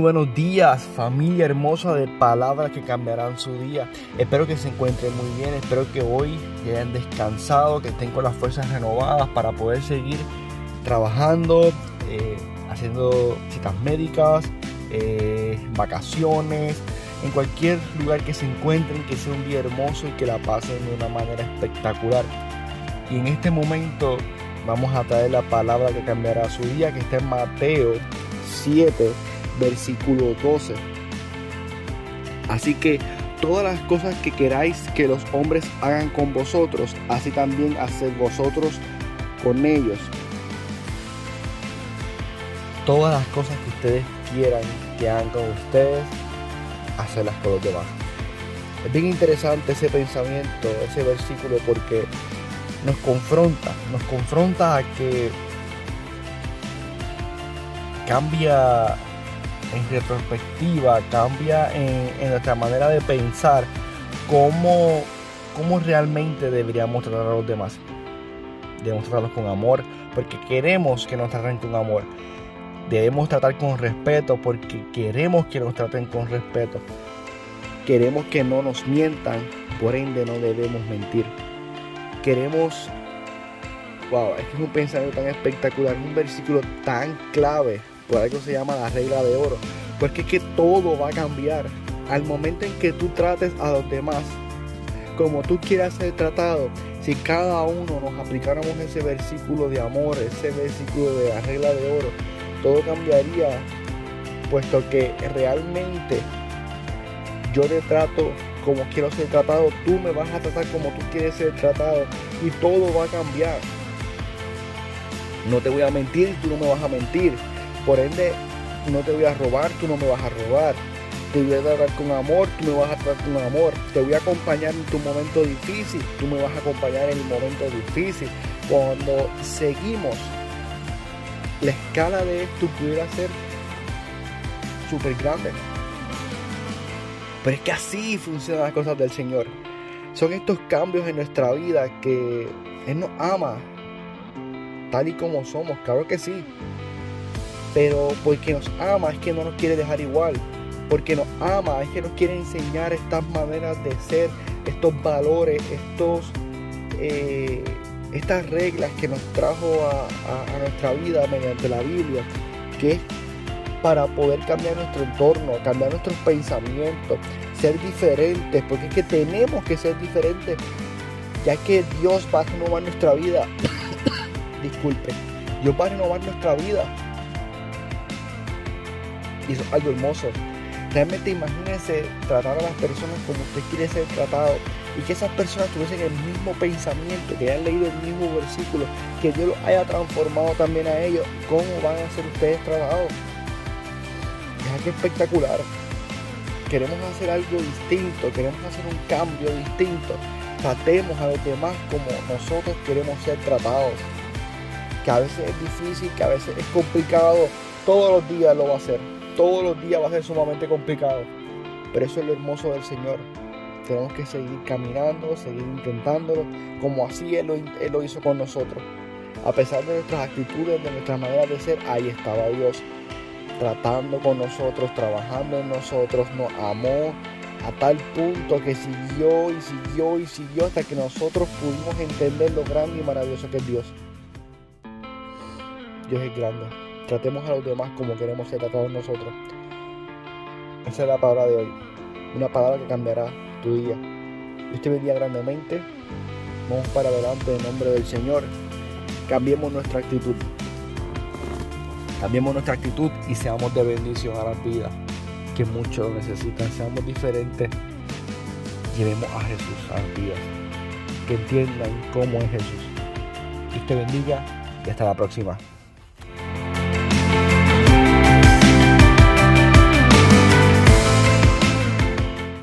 buenos días, familia hermosa de palabras que cambiarán su día. Espero que se encuentren muy bien, espero que hoy hayan descansado, que estén con las fuerzas renovadas para poder seguir trabajando, eh, haciendo citas médicas, eh, vacaciones, en cualquier lugar que se encuentren, que sea un día hermoso y que la pasen de una manera espectacular. Y en este momento vamos a traer la palabra que cambiará su día, que está en Mateo 7 versículo 12. Así que todas las cosas que queráis que los hombres hagan con vosotros, así también haced vosotros con ellos. Todas las cosas que ustedes quieran que hagan con ustedes, hacerlas con los demás. Es bien interesante ese pensamiento, ese versículo, porque nos confronta, nos confronta a que cambia en retrospectiva, cambia en, nuestra manera de pensar cómo, cómo realmente deberíamos tratar a los demás. Debemos tratarlos con amor porque queremos que nos traten con amor. Debemos tratar con respeto porque queremos que nos traten con respeto. Queremos que no nos mientan, por ende no debemos mentir. Queremos, wow, es que es un pensamiento tan espectacular, un versículo tan clave por algo se llama la regla de oro. Porque es que todo va a cambiar. Al momento en que tú trates a los demás como tú quieras ser tratado, si cada uno nos aplicáramos ese versículo de amor, ese versículo de la regla de oro, todo cambiaría, puesto que realmente yo te trato como quiero ser tratado, tú me vas a tratar como tú quieres ser tratado y todo va a cambiar. No te voy a mentir, tú no me vas a mentir. Por ende, no te voy a robar, tú no me vas a robar. Te voy a tratar con amor, tú me vas a tratar con amor. Te voy a acompañar en tu momento difícil, tú me vas a acompañar en el momento difícil. Cuando seguimos, la escala de esto pudiera ser súper grande. Pero es que así funcionan las cosas del Señor. Son estos cambios en nuestra vida que Él nos ama tal y como somos, claro que sí. Pero porque nos ama es que no nos quiere dejar igual. Porque nos ama es que nos quiere enseñar estas maneras de ser, estos valores, estos, eh, estas reglas que nos trajo a, nuestra vida mediante la Biblia. Que es para poder cambiar nuestro entorno, cambiar nuestros pensamientos, ser diferentes. Porque es que tenemos que ser diferentes. Ya que Dios va a renovar nuestra vida. Disculpe. Dios va a renovar nuestra vida es algo hermoso. Realmente imagínense tratar a las personas como usted quiere ser tratado y que esas personas tuviesen el mismo pensamiento, que hayan leído el mismo versículo, que Dios los haya transformado también a ellos. ¿Cómo van a ser ustedes tratados? Es algo espectacular. Queremos hacer algo distinto, queremos hacer un cambio distinto. Tratemos a los demás como nosotros queremos ser tratados. Que a veces es difícil, que a veces es complicado. Todos los días lo va a hacer todos los días va a ser sumamente complicado. Pero eso es lo hermoso del Señor. Tenemos que seguir caminando, seguir intentándolo, como así Él lo, hizo con nosotros. A pesar de nuestras actitudes, de nuestra manera de ser, ahí estaba Dios tratando con nosotros, trabajando en nosotros, nos amó a tal punto que siguió y siguió y siguió hasta que nosotros pudimos entender lo grande y maravilloso que es Dios. Dios es grande. Tratemos a los demás como queremos ser tratados nosotros. Esa es la palabra de hoy. Una palabra que cambiará tu día. Dios te bendiga grandemente. Vamos para adelante en nombre del Señor. Cambiemos nuestra actitud. Cambiemos nuestra actitud y seamos de bendición a la vida que muchos necesitan. Seamos diferentes. Llevemos a Jesús a las vidas. Que entiendan cómo es Jesús. Dios te bendiga y hasta la próxima.